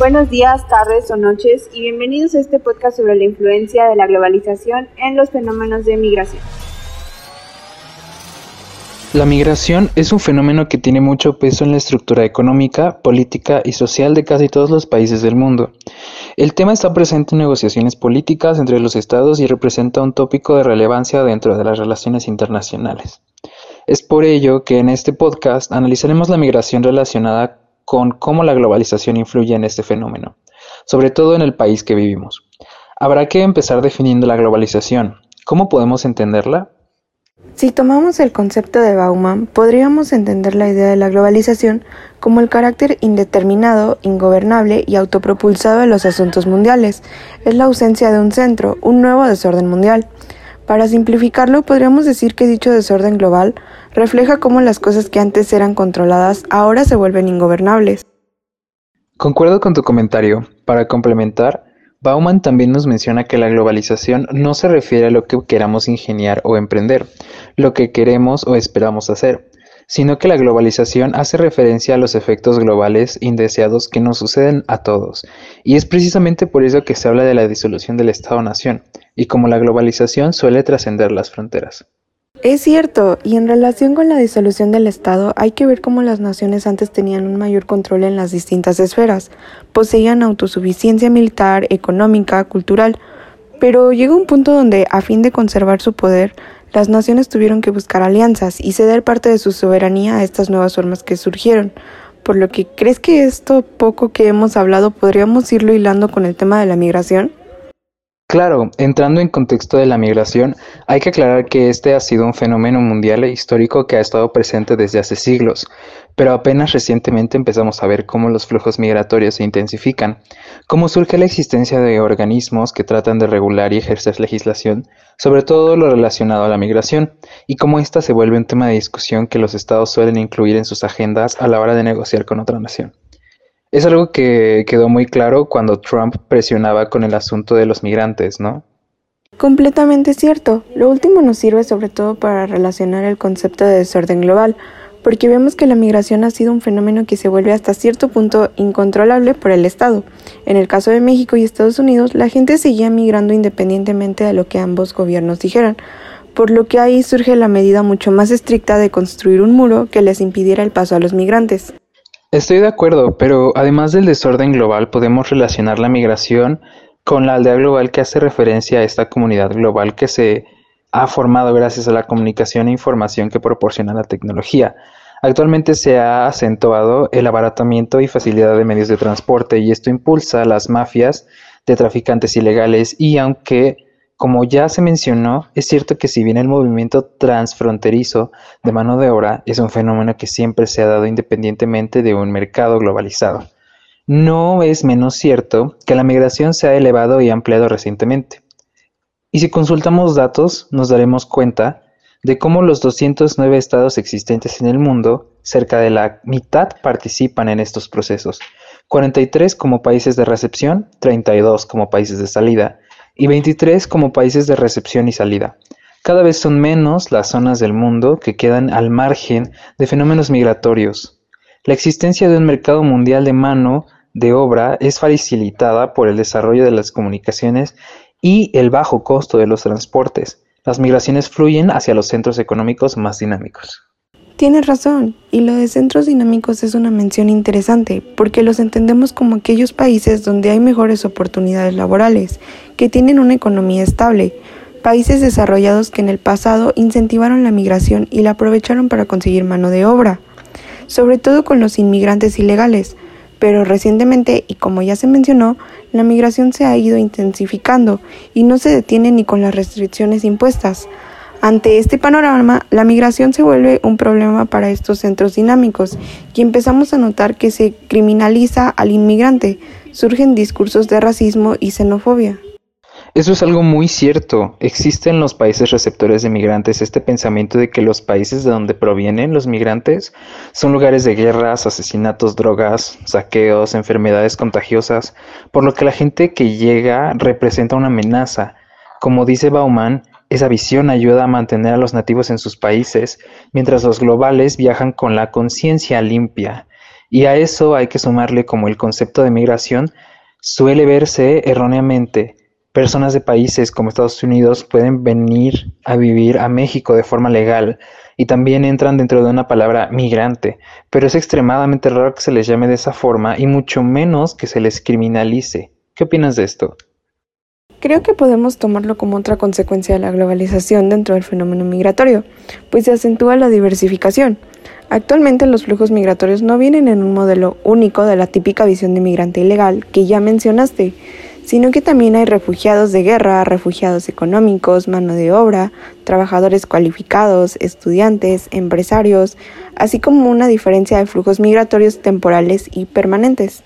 Buenos días, tardes o noches y bienvenidos a este podcast sobre la influencia de la globalización en los fenómenos de migración. La migración es un fenómeno que tiene mucho peso en la estructura económica, política y social de casi todos los países del mundo. El tema está presente en negociaciones políticas entre los estados y representa un tópico de relevancia dentro de las relaciones internacionales. Es por ello que en este podcast analizaremos la migración relacionada con cómo la globalización influye en este fenómeno, sobre todo en el país que vivimos. Habrá que empezar definiendo la globalización. ¿Cómo podemos entenderla? Si tomamos el concepto de Bauman, podríamos entender la idea de la globalización como el carácter indeterminado, ingobernable y autopropulsado de los asuntos mundiales. Es la ausencia de un centro, un nuevo desorden mundial. Para simplificarlo, podríamos decir que dicho desorden global refleja cómo las cosas que antes eran controladas ahora se vuelven ingobernables. Concuerdo con tu comentario. Para complementar, Bauman también nos menciona que la globalización no se refiere a lo que queramos ingeniar o emprender, lo que queremos o esperamos hacer, sino que la globalización hace referencia a los efectos globales indeseados que nos suceden a todos, y es precisamente por eso que se habla de la disolución del Estado-Nación, y como la globalización suele trascender las fronteras. Es cierto, y en relación con la disolución del Estado hay que ver cómo las naciones antes tenían un mayor control en las distintas esferas, poseían autosuficiencia militar, económica, cultural, pero llegó un punto donde, a fin de conservar su poder, las naciones tuvieron que buscar alianzas y ceder parte de su soberanía a estas nuevas formas que surgieron. Por lo que, ¿crees que esto poco que hemos hablado podríamos irlo hilando con el tema de la migración? Claro, entrando en contexto de la migración, hay que aclarar que este ha sido un fenómeno mundial e histórico que ha estado presente desde hace siglos, pero apenas recientemente empezamos a ver cómo los flujos migratorios se intensifican, cómo surge la existencia de organismos que tratan de regular y ejercer legislación, sobre todo lo relacionado a la migración, y cómo ésta se vuelve un tema de discusión que los estados suelen incluir en sus agendas a la hora de negociar con otra nación. Es algo que quedó muy claro cuando Trump presionaba con el asunto de los migrantes, ¿no? Completamente cierto. Lo último nos sirve sobre todo para relacionar el concepto de desorden global, porque vemos que la migración ha sido un fenómeno que se vuelve hasta cierto punto incontrolable por el Estado. En el caso de México y Estados Unidos, la gente seguía migrando independientemente de lo que ambos gobiernos dijeran, por lo que ahí surge la medida mucho más estricta de construir un muro que les impidiera el paso a los migrantes. Estoy de acuerdo, pero además del desorden global podemos relacionar la migración con la aldea global que hace referencia a esta comunidad global que se ha formado gracias a la comunicación e información que proporciona la tecnología. Actualmente se ha acentuado el abaratamiento y facilidad de medios de transporte y esto impulsa a las mafias de traficantes ilegales y aunque como ya se mencionó, es cierto que si bien el movimiento transfronterizo de mano de obra es un fenómeno que siempre se ha dado independientemente de un mercado globalizado, no es menos cierto que la migración se ha elevado y ampliado recientemente. Y si consultamos datos, nos daremos cuenta de cómo los 209 estados existentes en el mundo, cerca de la mitad participan en estos procesos, 43 como países de recepción, 32 como países de salida, y 23 como países de recepción y salida. Cada vez son menos las zonas del mundo que quedan al margen de fenómenos migratorios. La existencia de un mercado mundial de mano de obra es facilitada por el desarrollo de las comunicaciones y el bajo costo de los transportes. Las migraciones fluyen hacia los centros económicos más dinámicos. Tienes razón, y lo de centros dinámicos es una mención interesante, porque los entendemos como aquellos países donde hay mejores oportunidades laborales, que tienen una economía estable, países desarrollados que en el pasado incentivaron la migración y la aprovecharon para conseguir mano de obra, sobre todo con los inmigrantes ilegales, pero recientemente, y como ya se mencionó, la migración se ha ido intensificando y no se detiene ni con las restricciones impuestas. Ante este panorama, la migración se vuelve un problema para estos centros dinámicos y empezamos a notar que se criminaliza al inmigrante, surgen discursos de racismo y xenofobia. Eso es algo muy cierto. Existe en los países receptores de migrantes este pensamiento de que los países de donde provienen los migrantes son lugares de guerras, asesinatos, drogas, saqueos, enfermedades contagiosas, por lo que la gente que llega representa una amenaza. Como dice Bauman, esa visión ayuda a mantener a los nativos en sus países, mientras los globales viajan con la conciencia limpia. Y a eso hay que sumarle como el concepto de migración suele verse erróneamente. Personas de países como Estados Unidos pueden venir a vivir a México de forma legal y también entran dentro de una palabra migrante, pero es extremadamente raro que se les llame de esa forma y mucho menos que se les criminalice. ¿Qué opinas de esto? Creo que podemos tomarlo como otra consecuencia de la globalización dentro del fenómeno migratorio, pues se acentúa la diversificación. Actualmente los flujos migratorios no vienen en un modelo único de la típica visión de migrante ilegal que ya mencionaste, sino que también hay refugiados de guerra, refugiados económicos, mano de obra, trabajadores cualificados, estudiantes, empresarios, así como una diferencia de flujos migratorios temporales y permanentes.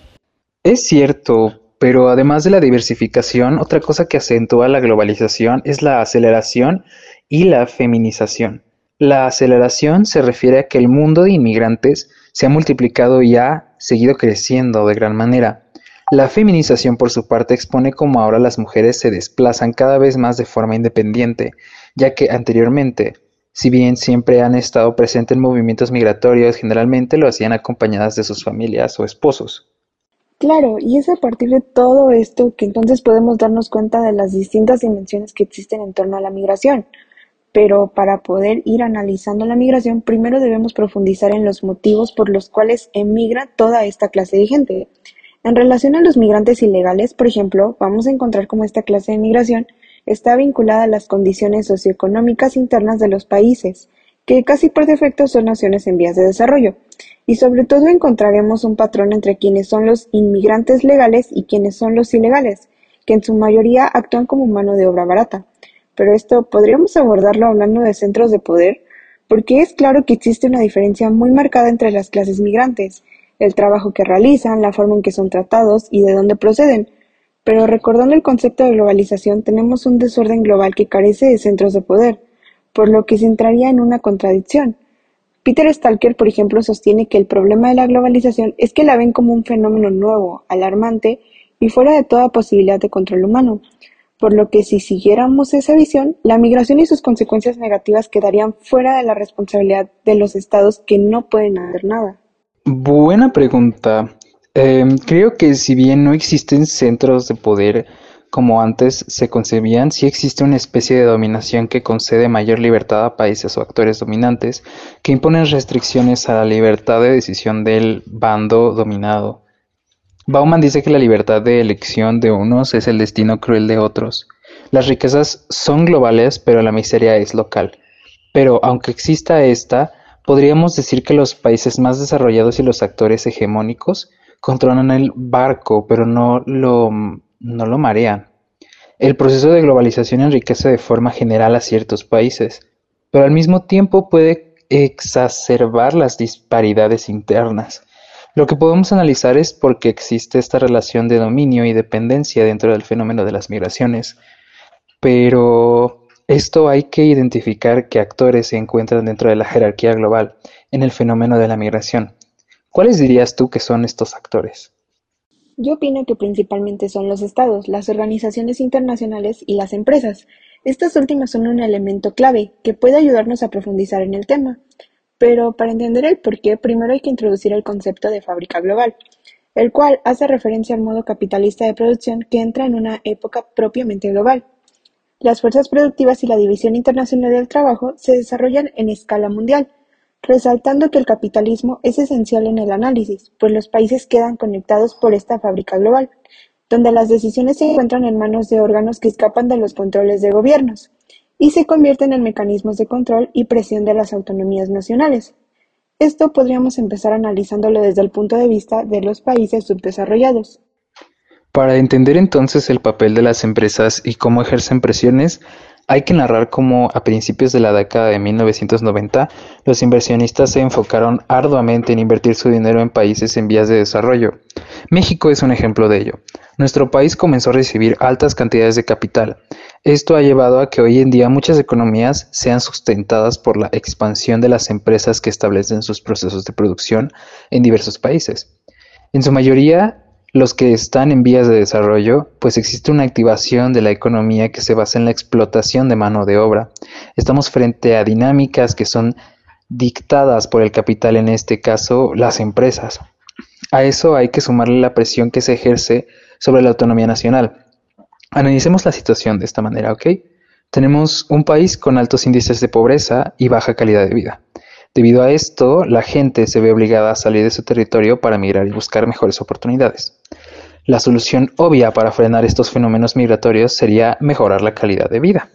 Es cierto, pero además de la diversificación, otra cosa que acentúa la globalización es la aceleración y la feminización. La aceleración se refiere a que el mundo de inmigrantes se ha multiplicado y ha seguido creciendo de gran manera. La feminización, por su parte, expone cómo ahora las mujeres se desplazan cada vez más de forma independiente, ya que anteriormente, si bien siempre han estado presentes en movimientos migratorios, generalmente lo hacían acompañadas de sus familias o esposos. Claro, y es a partir de todo esto que entonces podemos darnos cuenta de las distintas dimensiones que existen en torno a la migración. Pero para poder ir analizando la migración, primero debemos profundizar en los motivos por los cuales emigra toda esta clase de gente. En relación a los migrantes ilegales, por ejemplo, vamos a encontrar cómo esta clase de migración está vinculada a las condiciones socioeconómicas internas de los países, que casi por defecto son naciones en vías de desarrollo, y sobre todo encontraremos un patrón entre quienes son los inmigrantes legales y quienes son los ilegales, que en su mayoría actúan como mano de obra barata. Pero esto podríamos abordarlo hablando de centros de poder, porque es claro que existe una diferencia muy marcada entre las clases migrantes, el trabajo que realizan, la forma en que son tratados y de dónde proceden. Pero recordando el concepto de globalización, tenemos un desorden global que carece de centros de poder, por lo que se entraría en una contradicción. Peter Stalker, por ejemplo, sostiene que el problema de la globalización es que la ven como un fenómeno nuevo, alarmante y fuera de toda posibilidad de control humano, por lo que si siguiéramos esa visión, la migración y sus consecuencias negativas quedarían fuera de la responsabilidad de los estados que no pueden hacer nada. Buena pregunta. Em, creo que si bien no existen centros de poder como antes se concebían, sí existe una especie de dominación que concede mayor libertad a países o actores dominantes que imponen restricciones a la libertad de decisión del bando dominado. Bauman dice que la libertad de elección de unos es el destino cruel de otros. Las riquezas son globales, pero la miseria es local. Pero aunque exista esta, podríamos decir que los países más desarrollados y los actores hegemónicos controlan el barco, pero no lo no lo marean. El proceso de globalización enriquece de forma general a ciertos países, pero al mismo tiempo puede exacerbar las disparidades internas. Lo que podemos analizar es por qué existe esta relación de dominio y dependencia dentro del fenómeno de las migraciones. Pero esto hay que identificar qué actores se encuentran dentro de la jerarquía global en el fenómeno de la migración. ¿Cuáles dirías tú que son estos actores? Yo opino que principalmente son los estados, las organizaciones internacionales y las empresas. Estas últimas son un elemento clave que puede ayudarnos a profundizar en el tema. Pero para entender el por qué, primero hay que introducir el concepto de fábrica global, el cual hace referencia al modo capitalista de producción que entra en una época propiamente global. Las fuerzas productivas y la división internacional del trabajo se desarrollan en escala mundial, resaltando que el capitalismo es esencial en el análisis, pues los países quedan conectados por esta fábrica global, donde las decisiones se encuentran en manos de órganos que escapan de los controles de gobiernos y se convierten en mecanismos de control y presión de las autonomías nacionales. Esto podríamos empezar analizándolo desde el punto de vista de los países subdesarrollados. Para entender entonces el papel de las empresas y cómo ejercen presiones, hay que narrar cómo a principios de la década de 1990 los inversionistas se enfocaron arduamente en invertir su dinero en países en vías de desarrollo. México es un ejemplo de ello. Nuestro país comenzó a recibir altas cantidades de capital. Esto ha llevado a que hoy en día muchas economías sean sustentadas por la expansión de las empresas que establecen sus procesos de producción en diversos países. En su mayoría, los que están en vías de desarrollo, pues existe una activación de la economía que se basa en la explotación de mano de obra. Estamos frente a dinámicas que son dictadas por el capital, en este caso las empresas. A eso hay que sumarle la presión que se ejerce sobre la autonomía nacional. Analicemos la situación de esta manera, ¿ok? Tenemos un país con altos índices de pobreza y baja calidad de vida. Debido a esto, la gente se ve obligada a salir de su territorio para migrar y buscar mejores oportunidades. La solución obvia para frenar estos fenómenos migratorios sería mejorar la calidad de vida.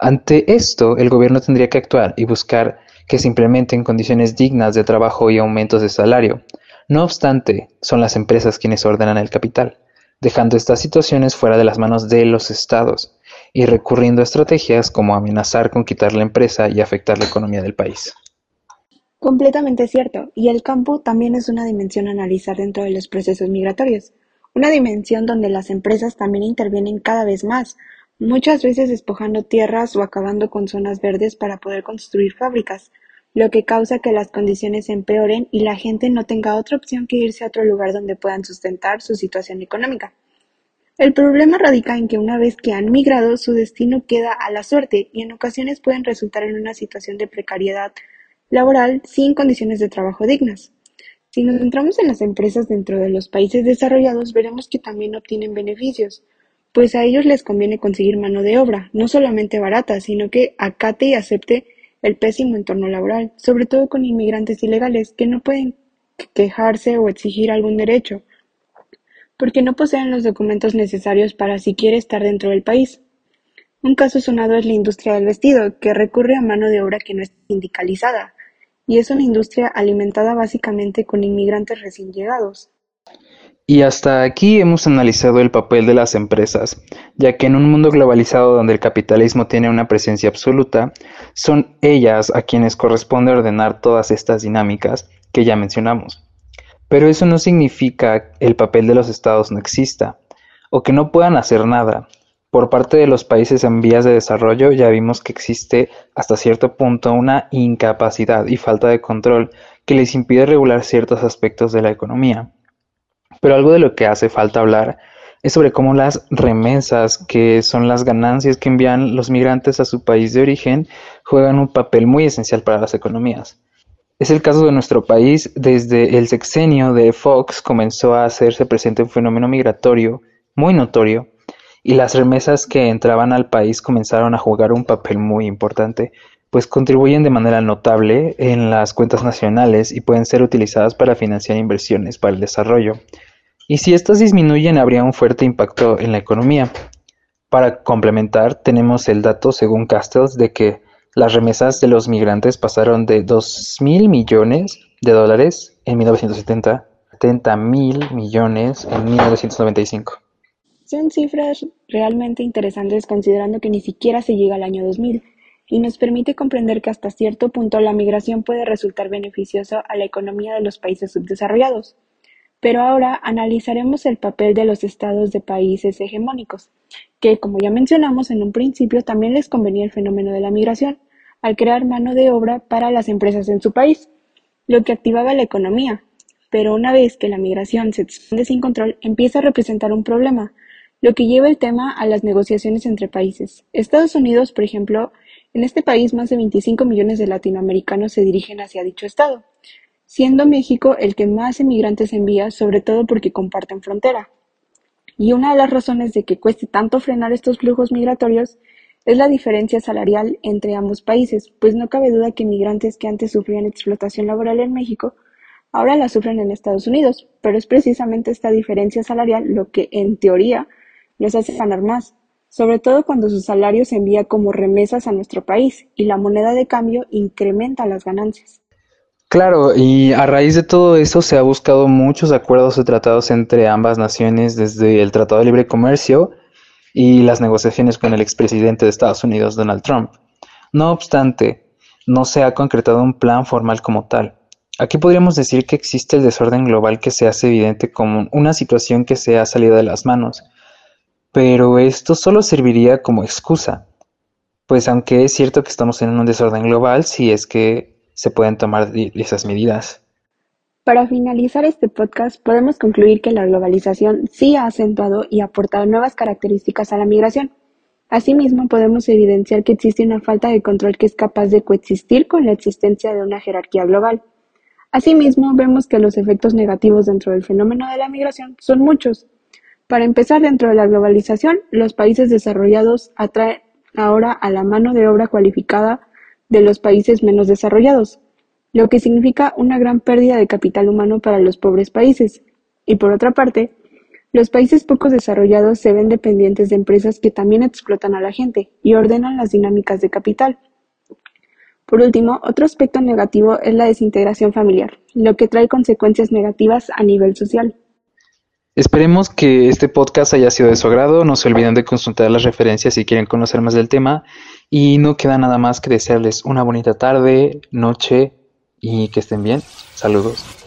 Ante esto, el gobierno tendría que actuar y buscar que se implementen condiciones dignas de trabajo y aumentos de salario. No obstante, son las empresas quienes ordenan el capital, dejando estas situaciones fuera de las manos de los estados y recurriendo a estrategias como amenazar con quitar la empresa y afectar la economía del país. Completamente cierto, y el campo también es una dimensión a analizar dentro de los procesos migratorios, una dimensión donde las empresas también intervienen cada vez más, muchas veces despojando tierras o acabando con zonas verdes para poder construir fábricas, lo que causa que las condiciones empeoren y la gente no tenga otra opción que irse a otro lugar donde puedan sustentar su situación económica. El problema radica en que una vez que han migrado, su destino queda a la suerte y en ocasiones pueden resultar en una situación de precariedad laboral sin condiciones de trabajo dignas. Si nos centramos en las empresas dentro de los países desarrollados, veremos que también obtienen beneficios, pues a ellos les conviene conseguir mano de obra, no solamente barata, sino que acate y acepte el pésimo entorno laboral, sobre todo con inmigrantes ilegales que no pueden quejarse o exigir algún derecho, porque no poseen los documentos necesarios para siquiera estar dentro del país. Un caso sonado es la industria del vestido, que recurre a mano de obra que no es sindicalizada, y es una industria alimentada básicamente con inmigrantes recién llegados. Y hasta aquí hemos analizado el papel de las empresas, ya que en un mundo globalizado donde el capitalismo tiene una presencia absoluta, son ellas a quienes corresponde ordenar todas estas dinámicas que ya mencionamos. Pero eso no significa el papel de los estados no exista, o que no puedan hacer nada. Por parte de los países en vías de desarrollo ya vimos que existe hasta cierto punto una incapacidad y falta de control que les impide regular ciertos aspectos de la economía. Pero algo de lo que hace falta hablar es sobre cómo las remesas, que son las ganancias que envían los migrantes a su país de origen, juegan un papel muy esencial para las economías. Es el caso de nuestro país. Desde el sexenio de Fox comenzó a hacerse presente un fenómeno migratorio muy notorio y las remesas que entraban al país comenzaron a jugar un papel muy importante, pues contribuyen de manera notable en las cuentas nacionales y pueden ser utilizadas para financiar inversiones para el desarrollo. Y si estas disminuyen, habría un fuerte impacto en la economía. Para complementar, tenemos el dato, según Castells, de que las remesas de los migrantes pasaron de 2.000 millones de dólares en 1970 a 70 mil millones en 1995. Son cifras realmente interesantes considerando que ni siquiera se llega al año 2000 y nos permite comprender que hasta cierto punto la migración puede resultar beneficiosa a la economía de los países subdesarrollados. Pero ahora analizaremos el papel de los estados de países hegemónicos, que, como ya mencionamos en un principio, también les convenía el fenómeno de la migración, al crear mano de obra para las empresas en su país, lo que activaba la economía. Pero una vez que la migración se expande sin control, empieza a representar un problema, lo que lleva el tema a las negociaciones entre países. Estados Unidos, por ejemplo, en este país más de 25 millones de latinoamericanos se dirigen hacia dicho estado, siendo México el que más emigrantes envía, sobre todo porque comparten frontera. Y una de las razones de que cueste tanto frenar estos flujos migratorios es la diferencia salarial entre ambos países, pues no cabe duda que migrantes que antes sufrían explotación laboral en México ahora la sufren en Estados Unidos, pero es precisamente esta diferencia salarial lo que, en teoría, les hace ganar más, sobre todo cuando su salario se envía como remesas a nuestro país y la moneda de cambio incrementa las ganancias. Claro, y a raíz de todo eso se ha buscado muchos acuerdos y tratados entre ambas naciones, desde el Tratado de Libre Comercio y las negociaciones con el expresidente de Estados Unidos, Donald Trump. No obstante, no se ha concretado un plan formal como tal. Aquí podríamos decir que existe el desorden global que se hace evidente como una situación que se ha salido de las manos, pero esto solo serviría como excusa, pues aunque es cierto que estamos en un desorden global, si es que se pueden tomar esas medidas. Para finalizar este podcast, podemos concluir que la globalización sí ha acentuado y aportado nuevas características a la migración. Asimismo, podemos evidenciar que existe una falta de control que es capaz de coexistir con la existencia de una jerarquía global. Asimismo, vemos que los efectos negativos dentro del fenómeno de la migración son muchos. Para empezar, dentro de la globalización, los países desarrollados atraen ahora a la mano de obra cualificada de los países menos desarrollados, lo que significa una gran pérdida de capital humano para los pobres países. Y por otra parte, los países poco desarrollados se ven dependientes de empresas que también explotan a la gente y ordenan las dinámicas de capital. Por último, otro aspecto negativo es la desintegración familiar, lo que trae consecuencias negativas a nivel social. Esperemos que este podcast haya sido de su agrado. No se olviden de consultar las referencias si quieren conocer más del tema. Y no queda nada más que desearles una bonita tarde, noche y que estén bien. Saludos.